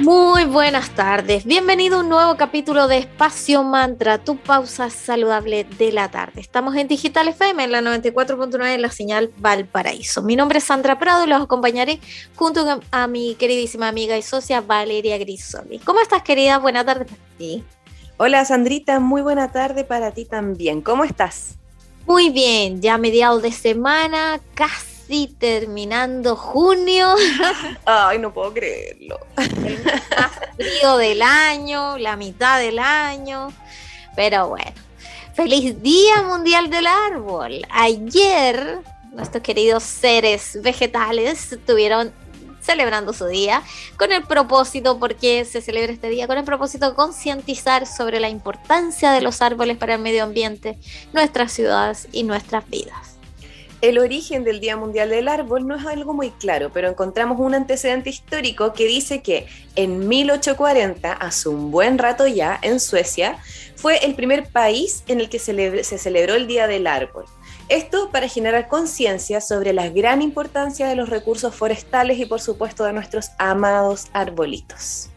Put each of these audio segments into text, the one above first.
Muy buenas tardes, bienvenido a un nuevo capítulo de Espacio Mantra, tu pausa saludable de la tarde. Estamos en Digital FM en la 94.9 en la señal Valparaíso. Mi nombre es Sandra Prado y los acompañaré junto a mi queridísima amiga y socia Valeria Grisoli. ¿Cómo estás querida? Buenas tardes para ti. Hola Sandrita, muy buena tarde para ti también. ¿Cómo estás? Muy bien, ya mediados de semana, casi terminando junio. Ay, no puedo creerlo. El más frío del año, la mitad del año. Pero bueno, feliz Día Mundial del Árbol. Ayer nuestros queridos seres vegetales estuvieron celebrando su día con el propósito, porque se celebra este día, con el propósito de concientizar sobre la importancia de los árboles para el medio ambiente, nuestras ciudades y nuestras vidas. El origen del Día Mundial del Árbol no es algo muy claro, pero encontramos un antecedente histórico que dice que en 1840, hace un buen rato ya, en Suecia, fue el primer país en el que se celebró el Día del Árbol. Esto para generar conciencia sobre la gran importancia de los recursos forestales y por supuesto de nuestros amados arbolitos.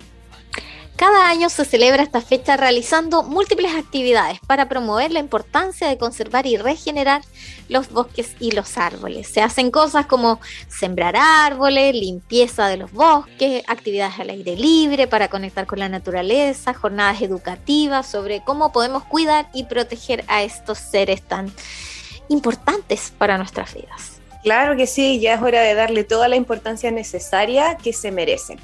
Cada año se celebra esta fecha realizando múltiples actividades para promover la importancia de conservar y regenerar los bosques y los árboles. Se hacen cosas como sembrar árboles, limpieza de los bosques, actividades al aire libre para conectar con la naturaleza, jornadas educativas sobre cómo podemos cuidar y proteger a estos seres tan importantes para nuestras vidas. Claro que sí, ya es hora de darle toda la importancia necesaria que se merecen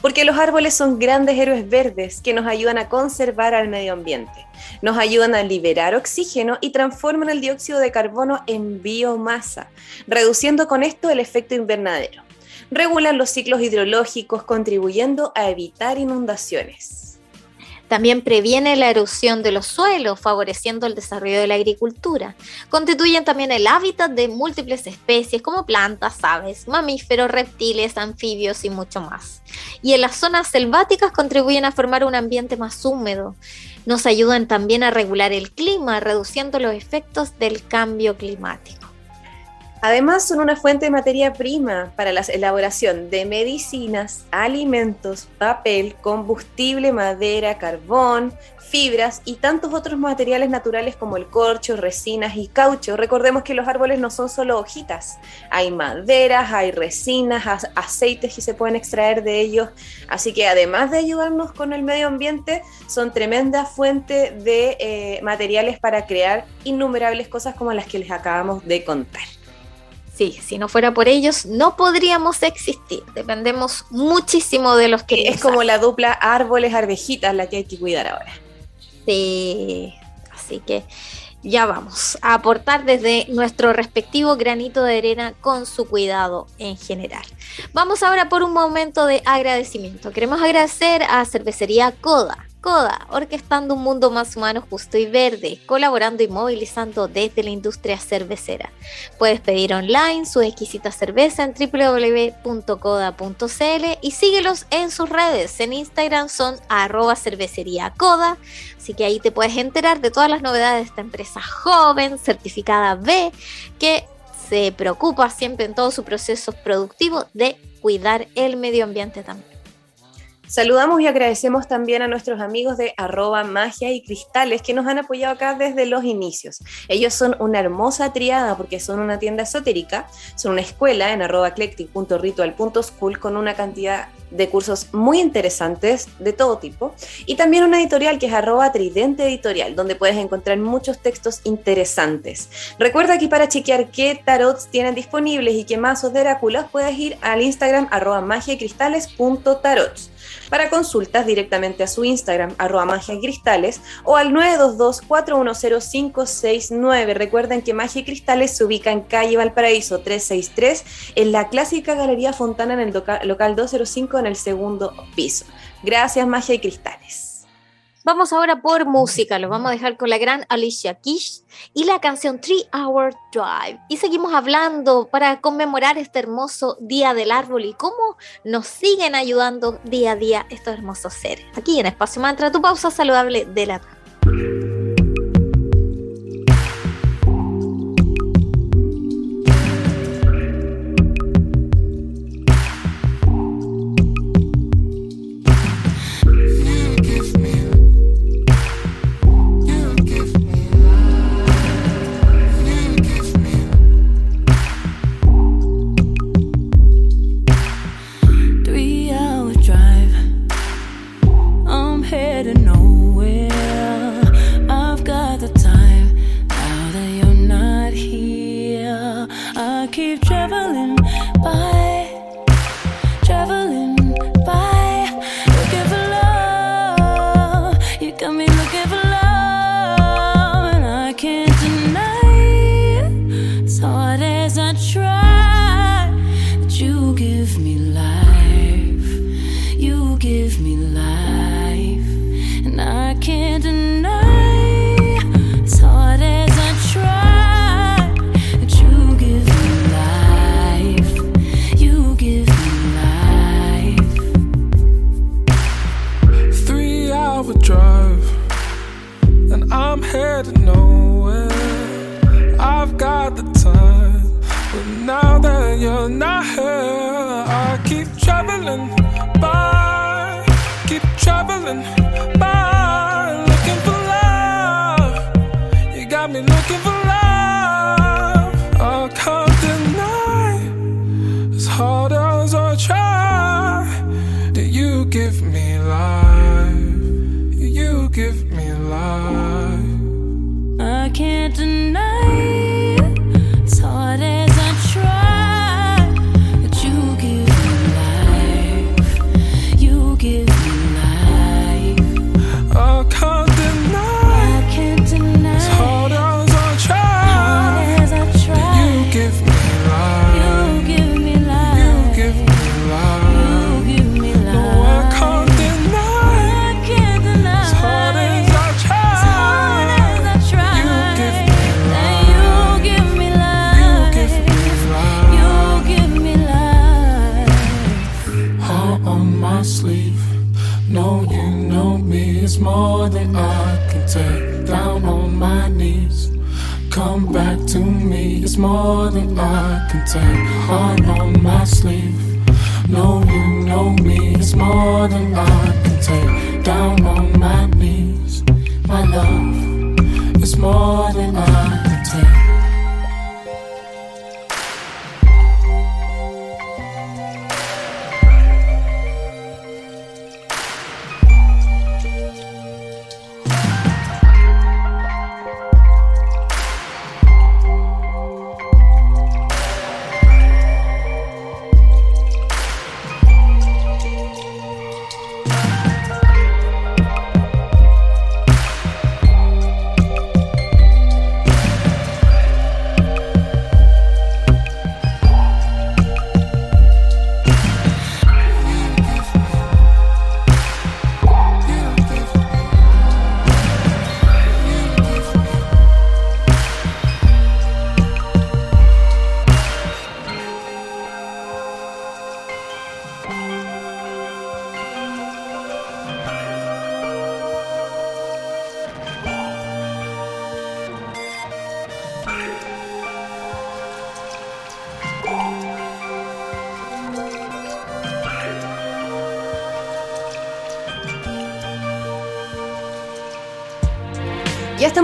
porque los árboles son grandes héroes verdes que nos ayudan a conservar al medio ambiente, nos ayudan a liberar oxígeno y transforman el dióxido de carbono en biomasa, reduciendo con esto el efecto invernadero. Regulan los ciclos hidrológicos contribuyendo a evitar inundaciones. También previene la erosión de los suelos, favoreciendo el desarrollo de la agricultura. Constituyen también el hábitat de múltiples especies como plantas, aves, mamíferos, reptiles, anfibios y mucho más. Y en las zonas selváticas contribuyen a formar un ambiente más húmedo. Nos ayudan también a regular el clima, reduciendo los efectos del cambio climático. Además, son una fuente de materia prima para la elaboración de medicinas, alimentos, papel, combustible, madera, carbón, fibras y tantos otros materiales naturales como el corcho, resinas y caucho. Recordemos que los árboles no son solo hojitas, hay maderas, hay resinas, aceites que se pueden extraer de ellos. Así que además de ayudarnos con el medio ambiente, son tremenda fuente de eh, materiales para crear innumerables cosas como las que les acabamos de contar. Sí, si no fuera por ellos, no podríamos existir. Dependemos muchísimo de los que. Es como la dupla árboles-arvejitas la que hay que cuidar ahora. Sí, así que ya vamos a aportar desde nuestro respectivo granito de arena con su cuidado en general. Vamos ahora por un momento de agradecimiento. Queremos agradecer a Cervecería Coda Coda, orquestando un mundo más humano, justo y verde, colaborando y movilizando desde la industria cervecera. Puedes pedir online su exquisita cerveza en www.coda.cl y síguelos en sus redes. En Instagram son arroba cervecería Coda, así que ahí te puedes enterar de todas las novedades de esta empresa joven, certificada B, que se preocupa siempre en todos sus procesos productivos de cuidar el medio ambiente también. Saludamos y agradecemos también a nuestros amigos de arroba magia y cristales que nos han apoyado acá desde los inicios. Ellos son una hermosa triada porque son una tienda esotérica, son una escuela en arroba eclectic.ritual.school con una cantidad de cursos muy interesantes de todo tipo y también una editorial que es arroba tridente editorial donde puedes encontrar muchos textos interesantes. Recuerda que para chequear qué tarots tienen disponibles y qué mazos de oráculos puedes ir al Instagram arroba magia y cristales.tarots. Para consultas directamente a su Instagram, arroba magia y cristales, o al 922-410-569. Recuerden que Magia y Cristales se ubica en calle Valparaíso 363, en la clásica Galería Fontana en el local 205 en el segundo piso. Gracias, Magia y Cristales. Vamos ahora por música, lo vamos a dejar con la gran Alicia Keys y la canción Three Hour Drive. Y seguimos hablando para conmemorar este hermoso Día del Árbol y cómo nos siguen ayudando día a día estos hermosos seres. Aquí en Espacio Mantra, tu pausa saludable de la tarde. more than I can take on on my sleeve. No, you know me, it's more than I can take down on my knees. My love, it's more than I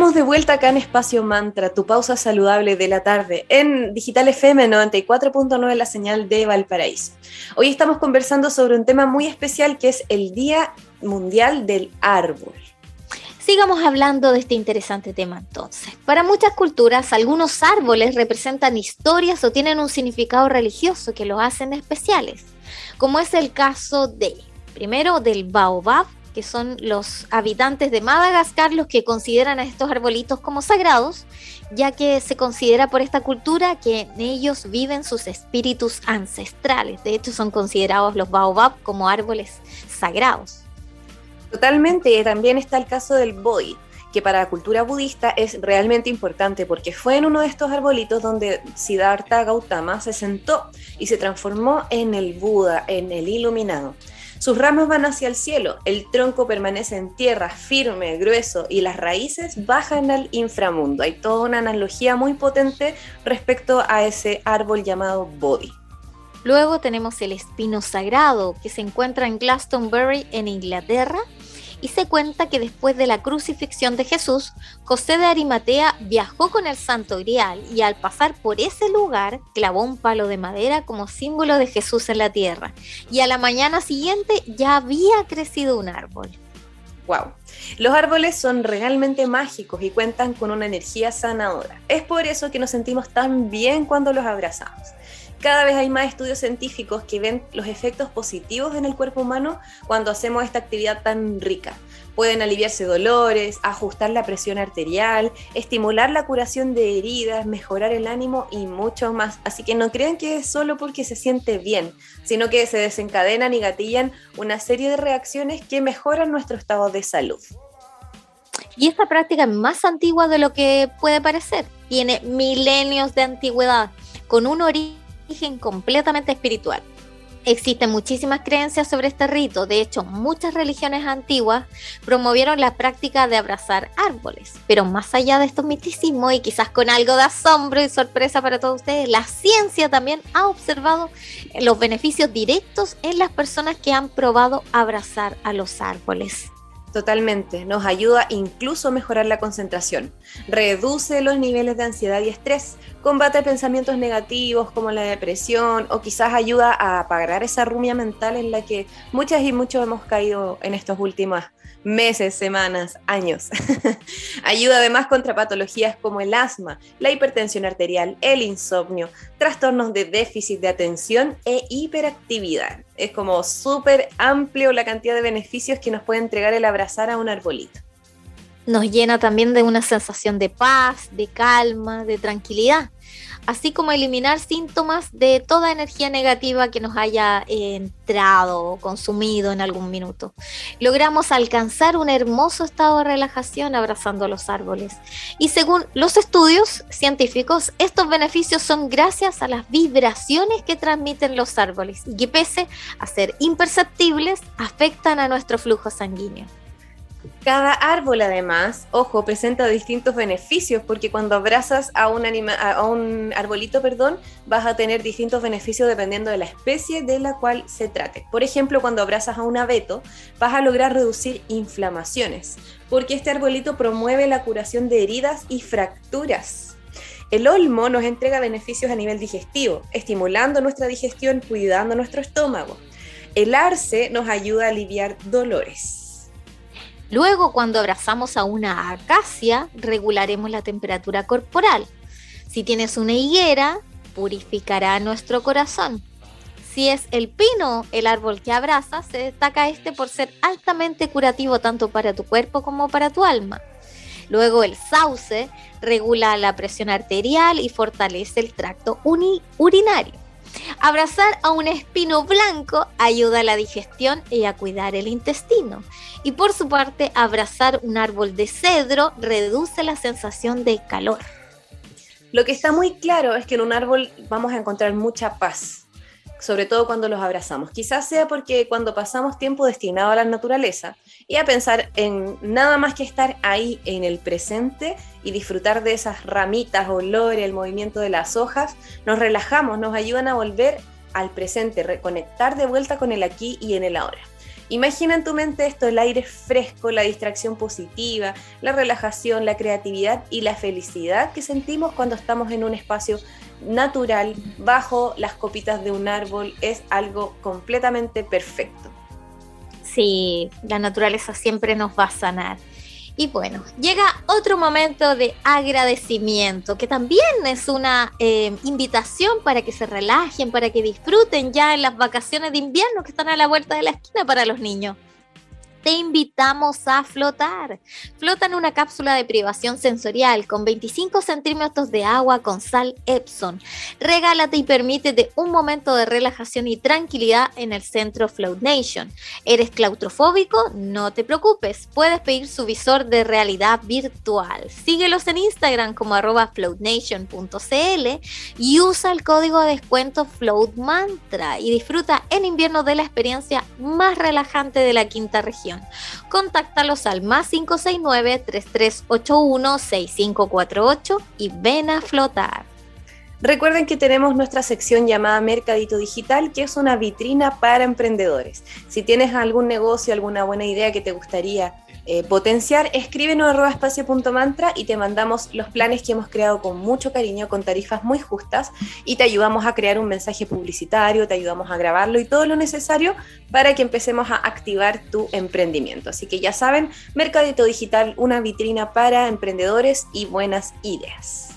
estamos de vuelta acá en Espacio Mantra, tu pausa saludable de la tarde, en Digital FM 94.9, la señal de Valparaíso. Hoy estamos conversando sobre un tema muy especial que es el Día Mundial del Árbol. Sigamos hablando de este interesante tema entonces. Para muchas culturas, algunos árboles representan historias o tienen un significado religioso que los hacen especiales, como es el caso de, primero, del baobab, que son los habitantes de Madagascar los que consideran a estos arbolitos como sagrados, ya que se considera por esta cultura que en ellos viven sus espíritus ancestrales. De hecho, son considerados los baobab como árboles sagrados. Totalmente, también está el caso del Bodhi, que para la cultura budista es realmente importante porque fue en uno de estos arbolitos donde Siddhartha Gautama se sentó y se transformó en el Buda, en el iluminado. Sus ramas van hacia el cielo, el tronco permanece en tierra, firme, grueso, y las raíces bajan al inframundo. Hay toda una analogía muy potente respecto a ese árbol llamado Bodhi. Luego tenemos el espino sagrado que se encuentra en Glastonbury en Inglaterra y se cuenta que después de la crucifixión de Jesús, José de Arimatea viajó con el Santo Grial y al pasar por ese lugar clavó un palo de madera como símbolo de Jesús en la tierra. Y a la mañana siguiente ya había crecido un árbol. Wow. Los árboles son realmente mágicos y cuentan con una energía sanadora. Es por eso que nos sentimos tan bien cuando los abrazamos. Cada vez hay más estudios científicos que ven los efectos positivos en el cuerpo humano cuando hacemos esta actividad tan rica. Pueden aliviarse dolores, ajustar la presión arterial, estimular la curación de heridas, mejorar el ánimo y mucho más. Así que no crean que es solo porque se siente bien, sino que se desencadenan y gatillan una serie de reacciones que mejoran nuestro estado de salud. Y esta práctica es más antigua de lo que puede parecer. Tiene milenios de antigüedad, con un origen origen completamente espiritual. Existen muchísimas creencias sobre este rito, de hecho muchas religiones antiguas promovieron la práctica de abrazar árboles, pero más allá de estos misticismos y quizás con algo de asombro y sorpresa para todos ustedes, la ciencia también ha observado los beneficios directos en las personas que han probado abrazar a los árboles. Totalmente, nos ayuda incluso a mejorar la concentración, reduce los niveles de ansiedad y estrés, combate pensamientos negativos como la depresión o quizás ayuda a apagar esa rumia mental en la que muchas y muchos hemos caído en estos últimos meses, semanas, años. Ayuda además contra patologías como el asma, la hipertensión arterial, el insomnio, trastornos de déficit de atención e hiperactividad. Es como súper amplio la cantidad de beneficios que nos puede entregar el abrazar a un arbolito. Nos llena también de una sensación de paz, de calma, de tranquilidad así como eliminar síntomas de toda energía negativa que nos haya entrado o consumido en algún minuto. Logramos alcanzar un hermoso estado de relajación abrazando los árboles. Y según los estudios científicos, estos beneficios son gracias a las vibraciones que transmiten los árboles y que pese a ser imperceptibles, afectan a nuestro flujo sanguíneo. Cada árbol además, ojo, presenta distintos beneficios porque cuando abrazas a un, a un arbolito, perdón, vas a tener distintos beneficios dependiendo de la especie de la cual se trate. Por ejemplo, cuando abrazas a un abeto, vas a lograr reducir inflamaciones porque este arbolito promueve la curación de heridas y fracturas. El olmo nos entrega beneficios a nivel digestivo, estimulando nuestra digestión, cuidando nuestro estómago. El arce nos ayuda a aliviar dolores. Luego, cuando abrazamos a una acacia, regularemos la temperatura corporal. Si tienes una higuera, purificará nuestro corazón. Si es el pino el árbol que abrazas, se destaca este por ser altamente curativo tanto para tu cuerpo como para tu alma. Luego el sauce regula la presión arterial y fortalece el tracto urinario. Abrazar a un espino blanco ayuda a la digestión y a cuidar el intestino. Y por su parte, abrazar un árbol de cedro reduce la sensación de calor. Lo que está muy claro es que en un árbol vamos a encontrar mucha paz, sobre todo cuando los abrazamos. Quizás sea porque cuando pasamos tiempo destinado a la naturaleza y a pensar en nada más que estar ahí en el presente y disfrutar de esas ramitas, olor, el movimiento de las hojas, nos relajamos, nos ayudan a volver al presente, reconectar de vuelta con el aquí y en el ahora. Imagina en tu mente esto, el aire fresco, la distracción positiva, la relajación, la creatividad y la felicidad que sentimos cuando estamos en un espacio natural, bajo las copitas de un árbol, es algo completamente perfecto. Sí, la naturaleza siempre nos va a sanar. Y bueno, llega otro momento de agradecimiento, que también es una eh, invitación para que se relajen, para que disfruten ya en las vacaciones de invierno que están a la vuelta de la esquina para los niños. Te invitamos a flotar. Flota en una cápsula de privación sensorial con 25 centímetros de agua con sal Epson. Regálate y permítete un momento de relajación y tranquilidad en el centro Float Nation. ¿Eres claustrofóbico? No te preocupes, puedes pedir su visor de realidad virtual. Síguelos en Instagram como arroba floatnation.cl y usa el código de descuento Float Mantra y disfruta en invierno de la experiencia más relajante de la quinta región. Contáctalos al más 569-3381-6548 y ven a flotar. Recuerden que tenemos nuestra sección llamada Mercadito Digital, que es una vitrina para emprendedores. Si tienes algún negocio, alguna buena idea que te gustaría eh, potenciar, escríbenos arroba espacio.mantra y te mandamos los planes que hemos creado con mucho cariño, con tarifas muy justas y te ayudamos a crear un mensaje publicitario, te ayudamos a grabarlo y todo lo necesario para que empecemos a activar tu emprendimiento. Así que ya saben, Mercadito Digital, una vitrina para emprendedores y buenas ideas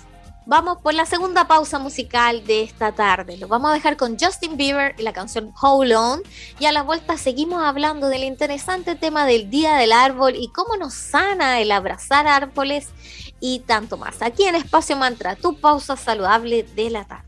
vamos por la segunda pausa musical de esta tarde. Lo vamos a dejar con Justin Bieber y la canción Hold On. Y a la vuelta seguimos hablando del interesante tema del Día del Árbol y cómo nos sana el abrazar árboles y tanto más. Aquí en Espacio Mantra, tu pausa saludable de la tarde.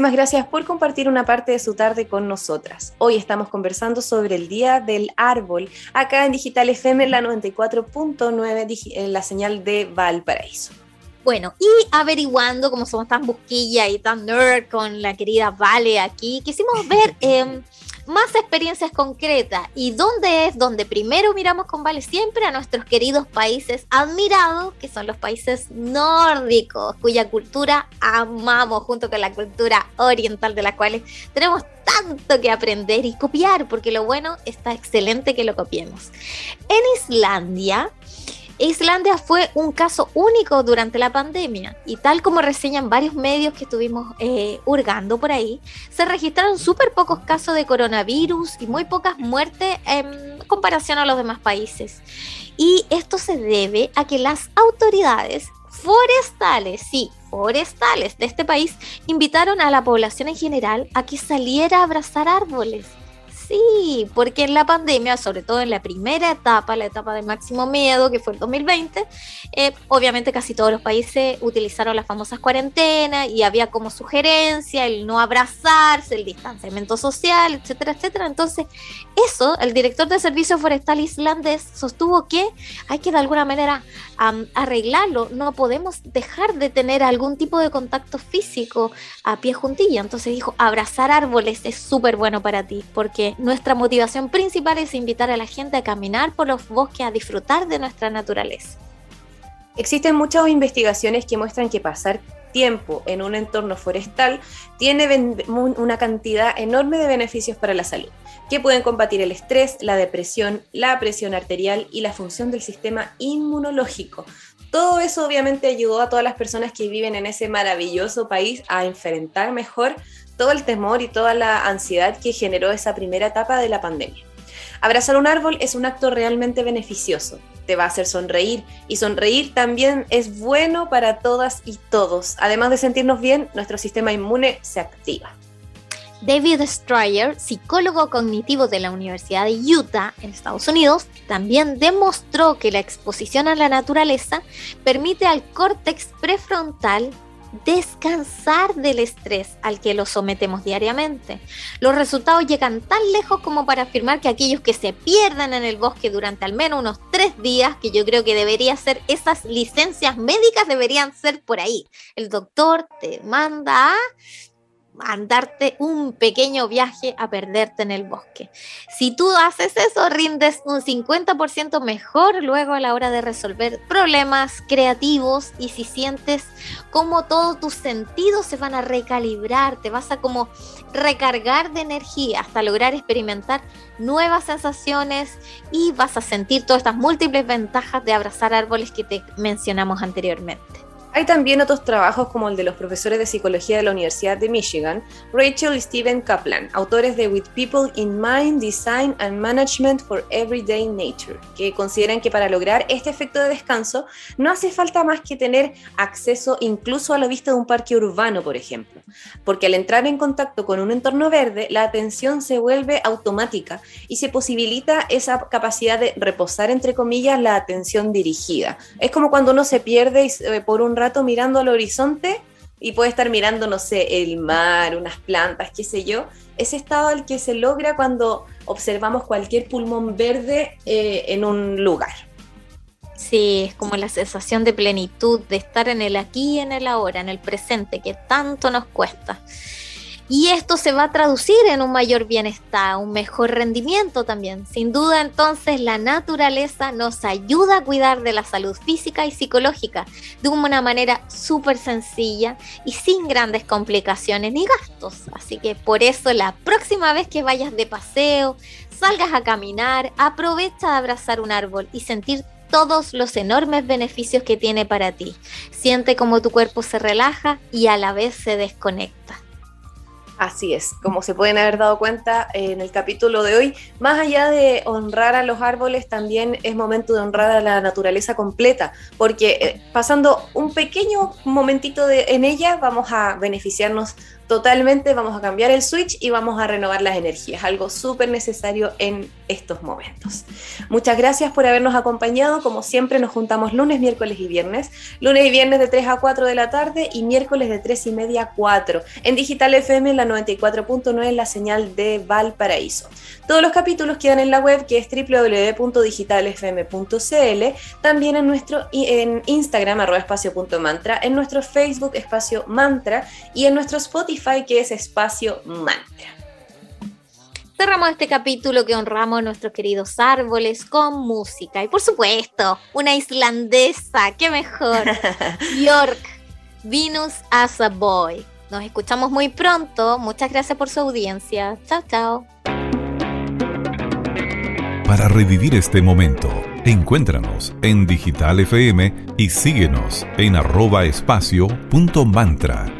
Muchísimas gracias por compartir una parte de su tarde con nosotras. Hoy estamos conversando sobre el Día del Árbol, acá en Digital FM, la 94.9, en la señal de Valparaíso. Bueno, y averiguando, como somos tan busquilla y tan nerd con la querida Vale aquí, quisimos ver eh, más experiencias concretas. ¿Y dónde es donde primero miramos con Vale siempre a nuestros queridos países admirados, que son los países nórdicos, cuya cultura amamos junto con la cultura oriental de la cual tenemos tanto que aprender y copiar, porque lo bueno está excelente que lo copiemos. En Islandia, Islandia fue un caso único durante la pandemia y tal como reseñan varios medios que estuvimos eh, hurgando por ahí, se registraron súper pocos casos de coronavirus y muy pocas muertes en comparación a los demás países. Y esto se debe a que las autoridades forestales, sí, forestales de este país invitaron a la población en general a que saliera a abrazar árboles Sí, porque en la pandemia, sobre todo en la primera etapa, la etapa de máximo miedo, que fue el 2020, eh, obviamente casi todos los países utilizaron las famosas cuarentenas y había como sugerencia el no abrazarse, el distanciamiento social, etcétera, etcétera. Entonces, eso, el director de Servicio Forestal islandés sostuvo que hay que de alguna manera arreglarlo. No podemos dejar de tener algún tipo de contacto físico a pie juntilla. Entonces dijo, abrazar árboles es súper bueno para ti, porque nuestra motivación principal es invitar a la gente a caminar por los bosques, a disfrutar de nuestra naturaleza. Existen muchas investigaciones que muestran que pasar tiempo en un entorno forestal tiene una cantidad enorme de beneficios para la salud, que pueden combatir el estrés, la depresión, la presión arterial y la función del sistema inmunológico. Todo eso obviamente ayudó a todas las personas que viven en ese maravilloso país a enfrentar mejor todo el temor y toda la ansiedad que generó esa primera etapa de la pandemia. Abrazar un árbol es un acto realmente beneficioso, te va a hacer sonreír y sonreír también es bueno para todas y todos. Además de sentirnos bien, nuestro sistema inmune se activa. David Stryer, psicólogo cognitivo de la Universidad de Utah en Estados Unidos, también demostró que la exposición a la naturaleza permite al córtex prefrontal descansar del estrés al que lo sometemos diariamente. Los resultados llegan tan lejos como para afirmar que aquellos que se pierdan en el bosque durante al menos unos tres días, que yo creo que debería ser esas licencias médicas deberían ser por ahí. El doctor te manda a andarte un pequeño viaje a perderte en el bosque. Si tú haces eso, rindes un 50% mejor luego a la hora de resolver problemas creativos y si sientes como todos tus sentidos se van a recalibrar, te vas a como recargar de energía hasta lograr experimentar nuevas sensaciones y vas a sentir todas estas múltiples ventajas de abrazar árboles que te mencionamos anteriormente. Hay también otros trabajos como el de los profesores de psicología de la Universidad de Michigan, Rachel y Steven Kaplan, autores de With People in Mind, Design and Management for Everyday Nature, que consideran que para lograr este efecto de descanso no hace falta más que tener acceso incluso a la vista de un parque urbano, por ejemplo, porque al entrar en contacto con un entorno verde, la atención se vuelve automática y se posibilita esa capacidad de reposar, entre comillas, la atención dirigida. Es como cuando uno se pierde eh, por un rato mirando al horizonte y puede estar mirando, no sé, el mar, unas plantas, qué sé yo. Ese estado al que se logra cuando observamos cualquier pulmón verde eh, en un lugar. Sí, es como la sensación de plenitud, de estar en el aquí y en el ahora, en el presente, que tanto nos cuesta. Y esto se va a traducir en un mayor bienestar, un mejor rendimiento también. Sin duda entonces la naturaleza nos ayuda a cuidar de la salud física y psicológica de una manera súper sencilla y sin grandes complicaciones ni gastos. Así que por eso la próxima vez que vayas de paseo, salgas a caminar, aprovecha de abrazar un árbol y sentir todos los enormes beneficios que tiene para ti. Siente como tu cuerpo se relaja y a la vez se desconecta. Así es, como se pueden haber dado cuenta en el capítulo de hoy, más allá de honrar a los árboles, también es momento de honrar a la naturaleza completa, porque eh, pasando un pequeño momentito de, en ella vamos a beneficiarnos totalmente, vamos a cambiar el switch y vamos a renovar las energías, algo súper necesario en estos momentos. Muchas gracias por habernos acompañado, como siempre nos juntamos lunes, miércoles y viernes, lunes y viernes de 3 a 4 de la tarde y miércoles de 3 y media a 4, en Digital FM la 94.9 la señal de Valparaíso. Todos los capítulos quedan en la web que es www.digitalfm.cl, también en nuestro en Instagram arroba espacio.mantra, en nuestro Facebook espacio mantra. Y en nuestro Spotify que es Espacio Mantra. Cerramos este capítulo que honramos a nuestros queridos árboles con música y por supuesto una islandesa, qué mejor, York, Venus as a Boy. Nos escuchamos muy pronto, muchas gracias por su audiencia, chao chao. Para revivir este momento Encuéntranos en Digital FM y síguenos en arroba espacio punto mantra.